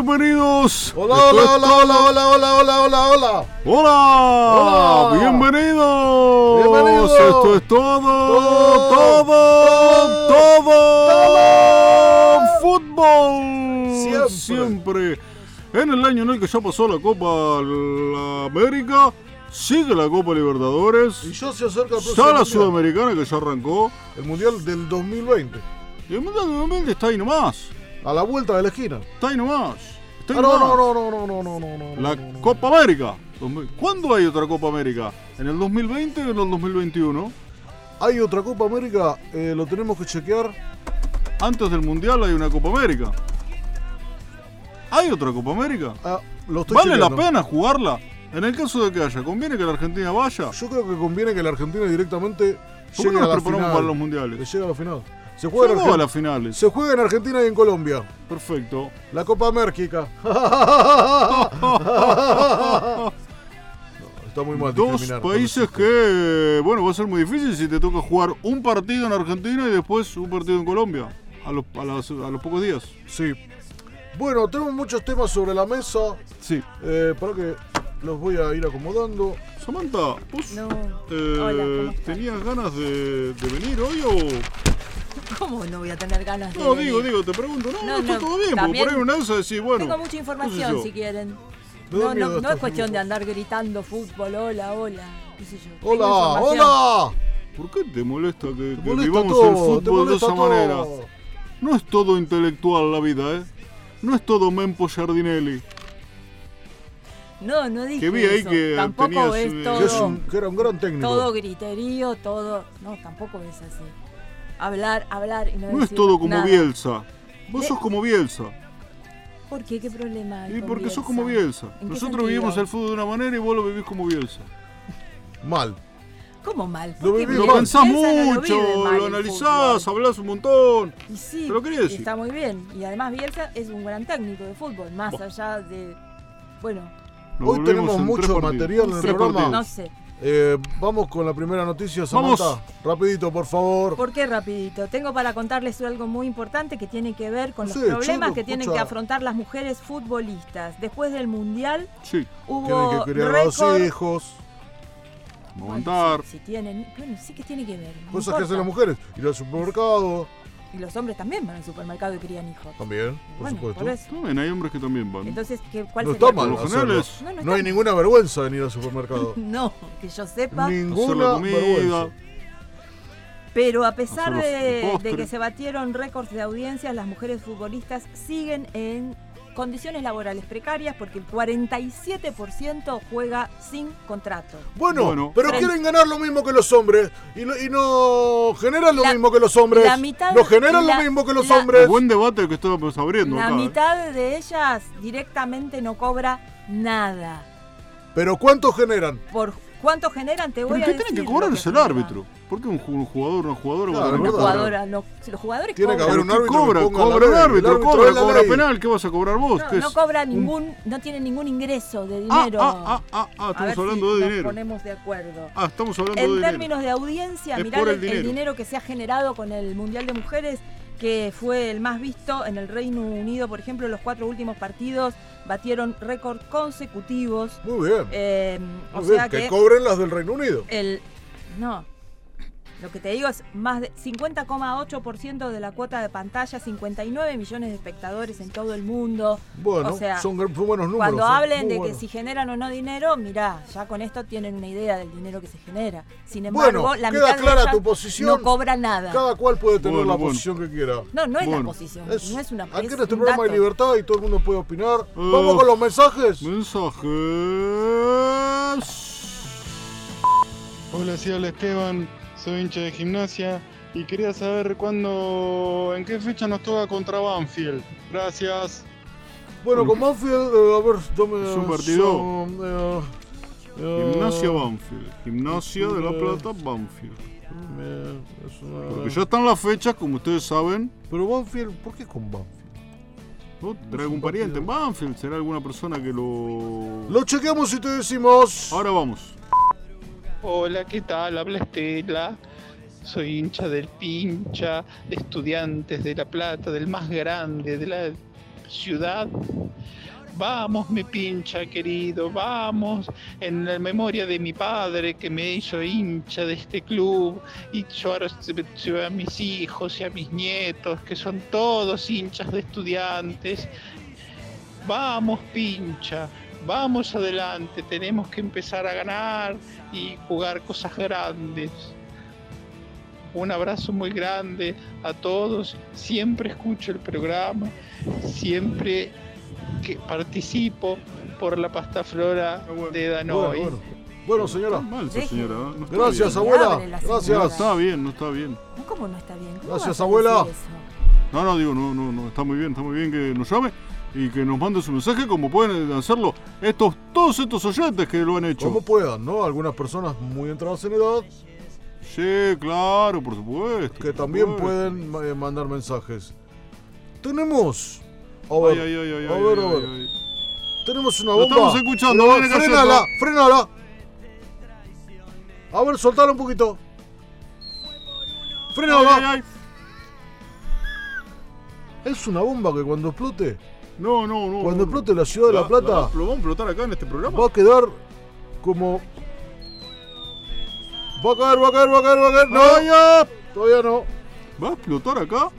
bienvenidos. Hola, hola, hola, hola, hola, hola, hola, hola, hola. Hola, Hola. bienvenidos. Bienvenidos. Esto es todo, Todo, todo, todo, fútbol. Siempre. Siempre. En el año en el que ya pasó la Copa la América, sigue la Copa Libertadores. Y ya se acerca Está la. Sudamericana que ya arrancó. El mundial del 2020. Y el Mundial de 2020 está ahí nomás. A la vuelta de la esquina. Está ahí nomás. Está ahí Ah, no, nomás. no, no, no, no, no, no, no, no. La no. Copa América. 2000. ¿Cuándo hay otra Copa América? ¿En el 2020 o en el 2021? Hay otra Copa América, eh, lo tenemos que chequear. Antes del Mundial hay una Copa América. ¿Hay otra Copa América? Ah, lo estoy ¿Vale la pena jugarla? En el caso de que haya, ¿conviene que la Argentina vaya? Yo creo que conviene que la Argentina directamente ¿Por llegue no a nos la preparamos final. para los Que mundiales? llegue a la final. Se juega, en juega a Argen- las finales. se juega en Argentina y en Colombia. Perfecto. La Copa América. Está muy mal Dos países que, bueno, va a ser muy difícil si te toca jugar un partido en Argentina y después un partido en Colombia. A los, a las- a los pocos días. Sí. Bueno, tenemos muchos temas sobre la mesa. Sí. Eh, para que los voy a ir acomodando. Samantha, ¿vos No. eh, Hola, tenías ganas de, de venir hoy o...? ¿Cómo no voy a tener ganas de No, venir? digo, digo, te pregunto. No, No, está no, todo bien, porque también por ahí una de esas decís, bueno... Tengo mucha sé información si quieren. No, no, no es cuestión de andar gritando fútbol, hola, hola, qué sé yo. Tengo ¡Hola! ¡Hola! ¿Por qué te molesta que, Te que molesta vivamos todo, el fútbol de esa todo. manera? No es todo intelectual la vida, ¿eh? No es todo Mempo Giardinelli. No, no dije Que vi ahí eso. que Tampoco tenías, es eh, todo, Que, es un- que era un gran técnico. todo griterío, todo... No, tampoco es así. Hablar, hablar y no No es todo como nada. Bielsa. Vos De- sos como Bielsa. ¿Por qué? ¿Qué problema hay Y con porque sos como Bielsa. ¿En qué Nosotros vivimos el fútbol de una manera y vos lo vivís como Bielsa. Mal. ¿Cómo mal? Lo ¿Por qué viví Lo mal. pensás Bielsa no lo mucho, lo el analizás, hablás un montón. Y sí, Te lo quería decir. está muy bien. Y además Bielsa es un gran técnico de fútbol, más allá de... Bueno, Nos Hoy tenemos mucho material en el programa. no sé. Eh, vamos con la primera noticia, Vamos. Samantha. Rapidito, por favor. ¿Por qué rapidito? Tengo para contarles algo muy importante que tiene que ver con No los sé, problemas que tienen escucha. que afrontar las mujeres futbolistas. Después del Mundial Sí, hubo Tienen que criar a los hijos. vamos a Bueno, si, si tienen, bueno, sí que tiene que ver. no Cosas que hacen las mujeres. Ir al supermercado. Y los hombres también van al supermercado y crían hijos. También, por bueno, supuesto. por eso. También hay hombres que también van. Entonces, ¿qué, ¿cuál No sería está el mal Por lo hacerlo. general es No, no No hay ninguna vergüenza en ir al supermercado. No, que yo sepa. ninguna vergüenza. Pero a pesar los- de que se batieron récords de audiencias, las mujeres futbolistas siguen en condiciones laborales precarias porque el 47% juega sin contrato. Bueno, Bueno. pero Frente- quieren ganar lo mismo que los hombres y, lo- y no generan lo La- mismo que los hombres. la mitad- no generan la- lo mismo que los la- hombres. Buen debate que estábamos abriendo La acá. ¿eh? mitad de ellas directamente no cobra nada. Pero ¿cuánto generan? ¿Por cuánto generan? Te Pero voy el a que decir. tiene que cobrar es el árbitro. ¿Por qué un ju- un jugador una jugadora Claro, Una que jugadora, no, los jugadores Tiene que haber un ¿Qué árbitro que cobra? la Cobra un el árbitro, árbitro cobra, la cobra penal. ¿Qué vas a cobrar vos? No, ¿Qué no cobra Un- ningún, no tiene ningún ingreso de Ah, dinero. ah, ah, ah, ah, a ver estamos hablando si de nos dinero. ponemos de acuerdo. Ah, estamos hablando de En dinero. términos de audiencia, Es mirá el, el el dinero. dinero que se ha generado con el Mundial de Mujeres, que fue el más visto en el Reino Unido. Por ejemplo, los cuatro últimos partidos batieron récord consecutivos. Muy bien. Eh, o bien, sea que, que cobren las del Reino Unido. el... No. Lo que te digo es más de 50,8% de la cuota de pantalla, 59 millones de espectadores en todo el mundo. Bueno, o sea, son, buenos números. Cuando ¿eh? hablen de que si generan o no dinero, mirá, ya con esto tienen una idea del dinero que se genera. Sin embargo, Bueno, la queda mitad de clara tu posición. no cobra nada. Cada cual puede tener Bueno, la bueno. posición que quiera. No, no es Bueno. la posición, Es- no es una aquí es este un programa hay dato. libertad y todo el mundo puede opinar. Uh, Vamos con los mensajes. Mensajes. Hola, habla Esteban, soy hincha de gimnasia y quería saber cuándo, en qué fecha nos toca contra Banfield. Gracias. Bueno, con Banfield, eh, a ver, dame. Es un partido. son, eh, eh, Gimnasia Banfield. Gimnasia de La Plata, Banfield. eh, es una- Porque ya están las fechas, como ustedes saben. Pero Banfield, ¿por qué con Banfield? ¿no? ¿Tendrá algún pariente en Banfield? ¿Será alguna persona que lo.? Lo chequeamos y te decimos. Ahora vamos. Hola, ¿qué tal? Habla Estela. Soy hincha del pincha, de estudiantes de La Plata, del más grande de la ciudad. Vamos, mi pincha querido, vamos. En la memoria de mi padre que me hizo hincha de este club. Y yo ahora a mis hijos y a mis nietos, que son todos hinchas de estudiantes. Vamos, pincha, vamos adelante. Tenemos que empezar a ganar y jugar cosas grandes. Un abrazo muy grande a todos. Siempre escucho el programa, siempre que participo por la pasta flora de Bueno, Danoy. bueno. Bueno, señora. Mal. ¿eh? No está Gracias, bien. abuela. La No Gracias. está bien, no está bien. ¿Cómo no está bien? ¿Cómo Gracias, abuela. No, no, digo, no, no, no, está muy bien, está muy bien que nos llame y que nos mande su mensaje como pueden hacerlo estos, todos estos oyentes que lo han hecho. Como puedan, ¿no? Algunas personas muy entradas en edad Sí, claro, por supuesto. que por también supuesto. pueden eh, mandar mensajes. Tenemos. A ver, ay, ay, ay, a ver, a. Tenemos una Lo bomba. estamos escuchando, cayendo. frénala, frénala. A ver, soltala un poquito. Ay. Es una bomba que cuando explote, No, no, no. cuando no. explote la ciudad de La Plata, ¿Lo vamos a explotar acá en este programa? va a quedar como. Va a caer, va a caer, va a caer, va a caer. No, ay. todavía no. ¿Va a explotar acá?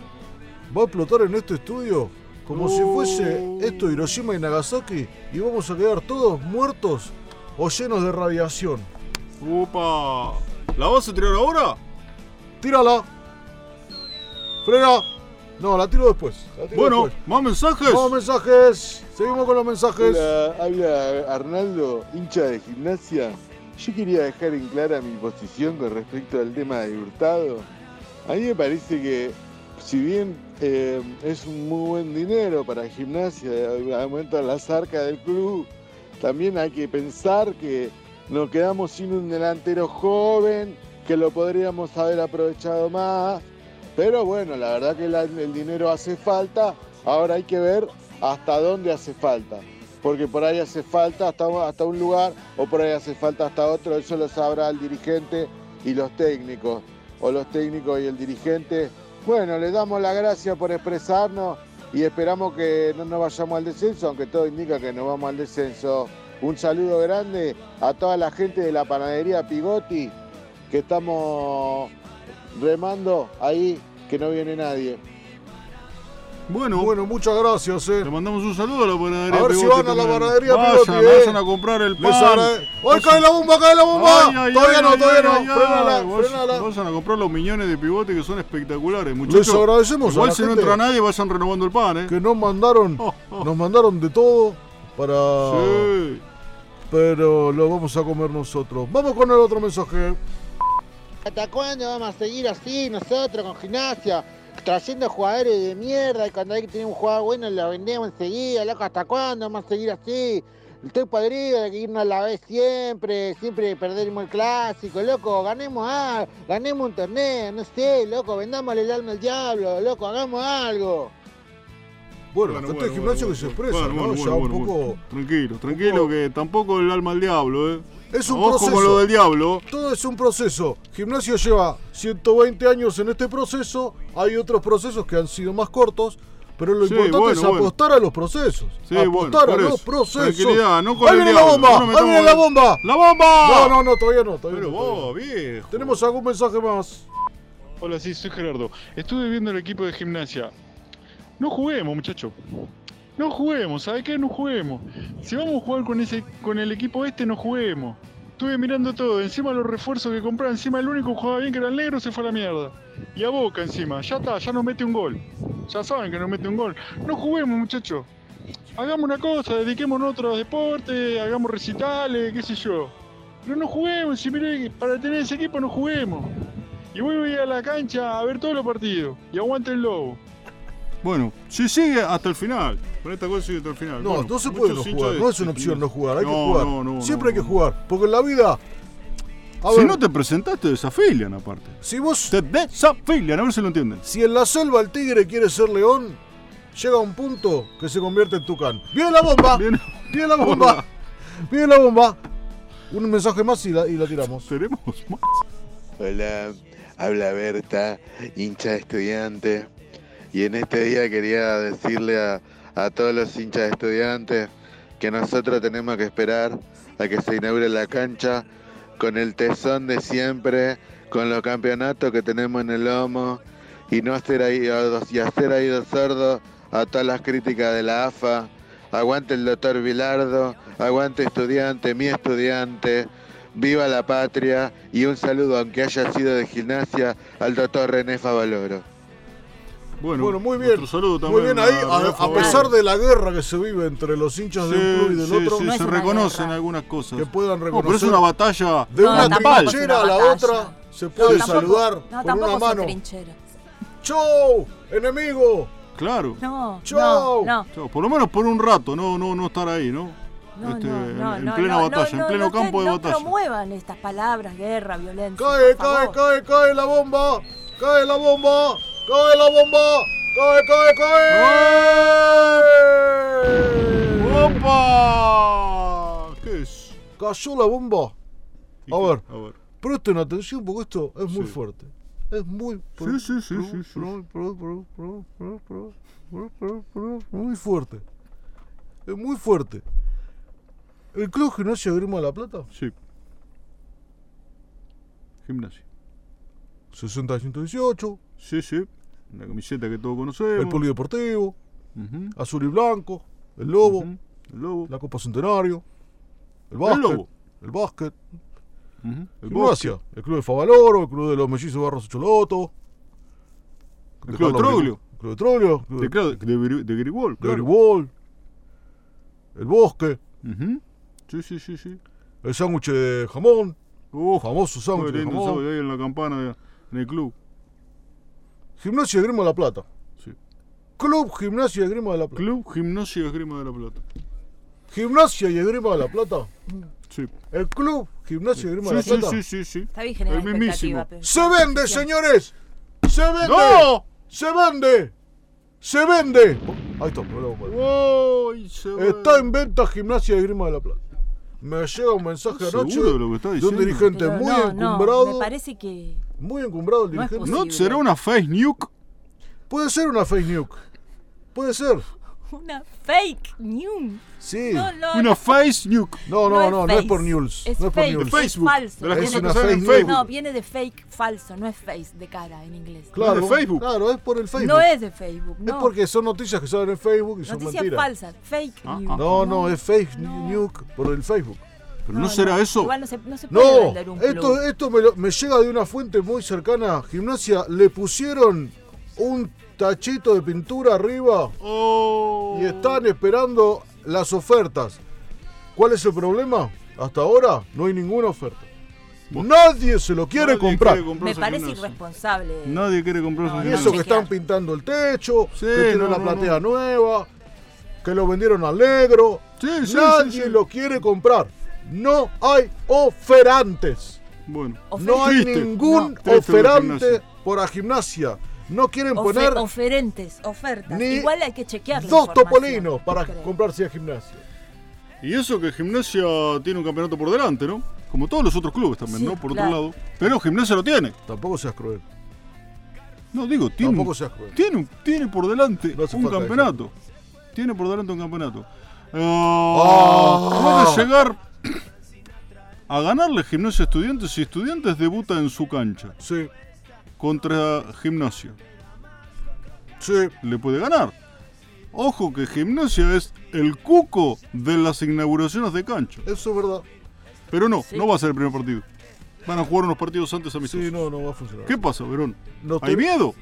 Va a explotar en este estudio como si fuese esto Hiroshima y Nagasaki y vamos a quedar todos muertos o llenos de radiación. Upa. ¿La vas a tirar ahora? Tírala. Frena. No, la tiro después. la tiro Bueno, después. más mensajes. Vamos mensajes. Seguimos con los mensajes. Hola, habla Arnaldo, hincha de gimnasia. Yo quería dejar en clara mi posición con respecto al tema de Hurtado. A mí me parece que, si bien eh, es un muy buen dinero para gimnasia, aumenta las arcas del club, también hay que pensar que nos quedamos sin un delantero joven, que lo podríamos haber aprovechado más. Pero bueno, la verdad que el dinero hace falta. Ahora hay que ver hasta dónde hace falta. Porque por ahí hace falta hasta, hasta un lugar o por ahí hace falta hasta otro. Eso lo sabrá el dirigente y los técnicos. O los técnicos y el dirigente. Bueno, le damos la gracia por expresarnos y esperamos que no nos vayamos al descenso, aunque todo indica que nos vamos al descenso. Un saludo grande a toda la gente de la panadería Pigotti, que estamos remando ahí, que no viene nadie. Bueno, Bueno, muchas gracias, eh. le mandamos un saludo a la panadería. A ver si van a la panadería vayan, Pivote, eh. vayan a comprar el Les pan. agrade- ¡Ay, cae la bomba, cae la bomba! Ay, ay, todavía ay, no, todavía no. frenala, vayan- frenala. Vayan a comprar los miñones de pivote que son espectaculares, Les muchachos. agradecemos a Igual la si no entra nadie, vayan renovando el pan, ¿eh? que nos mandaron, Oh, oh. nos mandaron de todo para... Sí. Pero lo vamos a comer nosotros. Vamos con el otro mensaje. ¿Hasta cuándo vamos a seguir así nosotros con gimnasia? Trayendo jugadores de mierda y cuando hay que tener un jugador bueno lo vendemos enseguida, loco, ¿hasta cuándo vamos a seguir así? Estoy podrido de que irnos a la vez siempre, siempre perdemos el clásico, loco, ganemos algo, ganemos un torneo, no sé, loco, vendámosle el alma al diablo, loco, hagamos algo. Bueno, Bueno, bueno, de gimnasio bueno, que se expresa, bueno, ¿no? bueno, ya bueno, un poco... bueno. Tranquilo, tranquilo, poco- que tampoco el alma al diablo, ¿eh? Es un Ojo con proceso. lo del diablo. Todo es un proceso. Gimnasia lleva 120 años en este proceso. Hay otros procesos que han sido más cortos. Pero lo Sí, importante bueno, es bueno. apostar a los procesos. Sí, bueno, apostar a los eso. procesos. No con ¡Ahí viene la bomba! no ¡Ahí viene en- la bomba! ¡La bomba! No, no, no, todavía no. Todavía Pero no, todavía vos, viejo. ¿Tenemos algún mensaje más? Hola, sí, soy Gerardo. Estuve viendo el equipo de gimnasia. No juguemos, muchacho. No juguemos, ¿sabe qué? No juguemos. Si vamos a jugar con ese con el equipo este, no juguemos. Estuve mirando todo, encima los refuerzos que compré, encima el único que jugaba bien que era el negro se fue a la mierda. Y a Boca encima, ya está, ya nos mete un gol. Ya saben que nos mete un gol. No juguemos, muchachos. Hagamos una cosa, dediquémonos a otros deportes, hagamos recitales, qué sé yo. Pero no juguemos, si miré, para tener ese equipo no juguemos. Y voy a ir a la cancha a ver todos los partidos. Y aguante el lobo. Bueno, si sigue hasta el final. Con esta cosa sigue hasta el final. No, Bueno, no se puede no jugar. No es una opción no jugar. Hay que jugar. no, no, Siempre no, hay que no. jugar. Porque en la vida. A Si ver, no te presentaste, te desafilian aparte. si vos. Te desafilian, a ver si lo entienden. Si en la selva el tigre quiere ser león, llega un punto que se convierte en tucán. ¡Viene la bomba! Bien, ¡Viene la bomba! ¡Viene la bomba! Un mensaje más y la, y la tiramos. tenemos más. Hola, habla Berta, hincha de estudiante. Y en este día quería decirle a, a todos los hinchas estudiantes que nosotros tenemos que esperar a que se inaugure la cancha con el tesón de siempre, con los campeonatos que tenemos en el lomo y no hacer ahí y hacer sordos a todas las críticas de la AFA. Aguante el doctor Vilardo, aguante estudiante, mi estudiante, viva la patria y un saludo, aunque haya sido de gimnasia, al doctor René Favaloro. Bueno, Bueno, muy bien. saludo Muy también bien ahí, a pesar de la guerra que se vive entre los hinchas de un club y del Sí, otro, sí, No se reconocen guerra. algunas cosas. que puedan No, pero es reconocer una batalla de No, una trinchera una a la otra se puede Sí, sí. saludar No, con una mano. ¡Chau! ¡Enemigo! Claro. No, Chau. no, no. Por lo menos por un rato, no, no, no estar ahí, ¿no? No, Este, no, en- no, en no, plena no, batalla, no, en pleno no, campo de no batalla. promuevan estas palabras, guerra, violencia. ¡Cae, por cae, favor. cae, cae la bomba! ¡Cae la bomba! ¡Cae la bomba! ¡Cae, cae, cae! ¡Opa! ¿Qué es? Cayó la bomba. ¿Y A ver. A ver. Presten atención porque esto es muy Sí. fuerte. Es muy Sí, sí, sí, sí, sí. Muy fuerte. Es muy fuerte. ¿El Club Gimnasia Grima de la Plata? Sí. Gimnasia. 60 118. Sí, sí. La camiseta que todos conocemos. El Polideportivo. Azul y Blanco. El Lobo. El lobo. La Copa Centenario. El básquet. Lobo. El básquet. ujú, El Gimnasia. El Club de Favaloro. El Club de los Mellizos Barros Choloto. El Club de Troglio. El Club de Troglio. el Club De, claro, de. Gribol. El Bosque. Sí, sí, sí, sí. El sándwich de jamón. Uf, Famoso sándwich de jamón. ahí en la campana, en el club. Gimnasia Grima de la Plata. Sí. Club Gimnasia y Grima de la Plata. Club Gimnasia y Esgrima de la Plata. Gimnasia y Grima de la Plata. Sí. El Club Gimnasia y Grima de Sí, la sí, Plata. sí, sí, sí. Está bien El mismísimo. Se vende, señores. Se vende. ¡No! Se vende. Se vende. Ahí está. Uy, se va. Está en venta Gimnasia y Grima de la Plata. Me llega un mensaje ¿Seguro anoche de lo que está de un dirigente Pero muy no, no, encumbrado. me parece que Muy encumbrado el dirigente. ¿No será una face nuke? Puede ser una fake news. Puede ser. una fake news. Sí. No, no, Una no. face nuke. No, no, no, no, es por news. Es no es por fake, news. Facebook. Es falso. Es una fake news. Facebook. No, viene de fake falso, no es face de cara en inglés. Claro, de Facebook. Claro, es por el Facebook. No es de Facebook, Es porque son noticias que salen en Facebook y son Noticias mentiras. falsas, fake Ah, news. ah. No, no, es fake No. news por el Facebook. Pero no, será eso. Igual no se, no se puede No, vender un esto, club. esto me, lo- me llega de una fuente muy cercana. Gimnasia, le pusieron un tachito de pintura arriba Oh. y están esperando las ofertas. ¿Cuál es el problema? Hasta ahora no hay ninguna oferta. Nadie se lo quiere comprar. quiere comprar Me parece irresponsable. Nadie quiere comprar No, esa Y eso que están pintando el techo, Sí, que tiene no, una no, platea no. nueva, que lo vendieron al negro. Sí, sí, Nadie sí, sí. lo quiere comprar. No hay oferantes. Bueno. No hay Triste. ningún No. Triste la oferante por la gimnasia. No quieren Ofe- poner oferentes, ofertas. ni Igual hay que chequear. dos topolinos para creo. comprarse a gimnasia. Y eso que Gimnasia tiene un campeonato por delante, ¿no? Como todos los otros clubes también, Sí, ¿no? Por claro. otro lado. Pero Gimnasia lo tiene. Tampoco seas cruel. No, digo, tiene, Tampoco seas cruel. tiene, un- tiene por delante No un campeonato. Tiene por delante un campeonato. Ah. Ah, Puede llegar a ganarle Gimnasia a Estudiantes si Estudiantes debuta en su cancha Sí, contra Gimnasia. sí. Le puede ganar. Ojo que Gimnasia es el cuco de las inauguraciones de cancha. Eso es verdad. Pero no, Sí. no va a ser el primer partido. Van a jugar unos partidos antes amistosos. Sí, no, no va a funcionar. ¿Qué pasa, Verón? No ¿Hay te- miedo?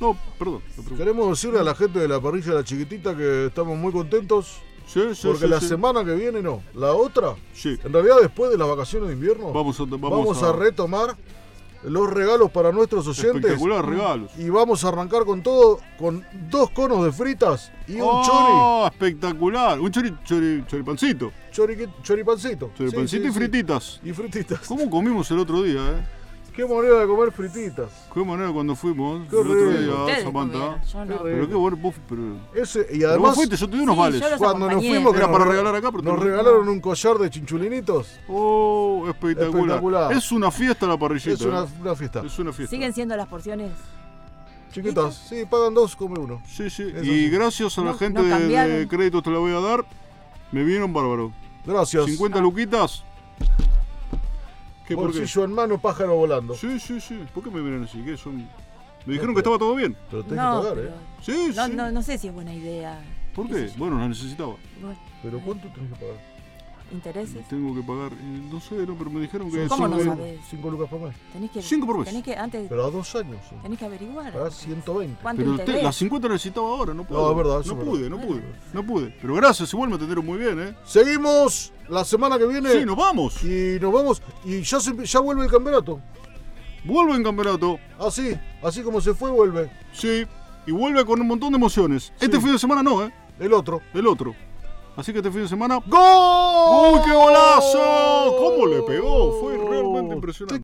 No, perdón. Queremos decirle a la gente de la parrilla de la chiquitita que estamos muy contentos Sí, sí, porque sí, la semana que viene no, la otra, Sí. en realidad después de las vacaciones de invierno, Vamos a, vamos vamos a retomar los regalos para nuestros oyentes. Espectacular regalos. Y vamos a arrancar con todo, con dos conos de fritas y un ¡Oh, espectacular! Un chori, chori, choripancito. chori, chori, choripancito. Choripancito Sí, y sí. frititas. Y frititas. ¿Cómo comimos el otro día, eh? Qué manera de comer frititas. Qué manera cuando fuimos Qué el otro día, Samantha. yo no. Pero qué bueno, vos, pero... Ese, y pero vos además, fuiste, yo te di unos Sí, vales. cuando nos fuimos, que Era nos para rega- regalar acá, pero nos regalaron un collar de chinchulinitos. Oh, espectacular. Espectacular. Es una fiesta la parrillita. Es una, eh. una fiesta. Es una fiesta. ¿Siguen siendo las porciones? Chiquitas, sí, pagan dos, come uno. Sí, sí. Eso y sí. gracias a la No- gente no de- de, cambiaron. crédito te la voy a dar. Me vieron bárbaro. Gracias. 50 luquitas. ¿Qué por qué? Bolsillo en mano, pájaro volando. Sí, sí, sí. ¿Por qué me miran así? ¿Qué son? Me dijeron que estaba todo bien. Pero tenés No, que pagar, pero ¿eh? Sí, no, sí. no, no sé si es buena idea. ¿Por qué. Bueno, la necesitaba. Bueno, Pero ¿cuánto tenés que pagar? ¿Intereses? Tengo que pagar, eh, no sé, no, pero me dijeron que ¿Cómo no sabés? 5 lucas por mes. Tenés que, Cinco por mes. Tenés que, antes, Pero a dos años. sí. tenés que averiguar. Pagás 120. ¿Cuánto Pero te- las 50 necesitaba ahora, no puedo. No, es verdad, No pude, no pude, no pude. Pero gracias, igual me atendieron muy bien, ¿eh? Seguimos la semana que viene. Sí, nos vamos. Y nos vamos. Y ya, se- ya vuelve el campeonato. Vuelve en campeonato. Así, así como se fue, vuelve. Sí. Y vuelve con un montón de emociones. Este fin de semana no, ¿eh? El otro. El otro. Así que este fin de semana. ¡Gol! ¡Uy, qué golazo! ¿Cómo le pegó? Fue realmente impresionante.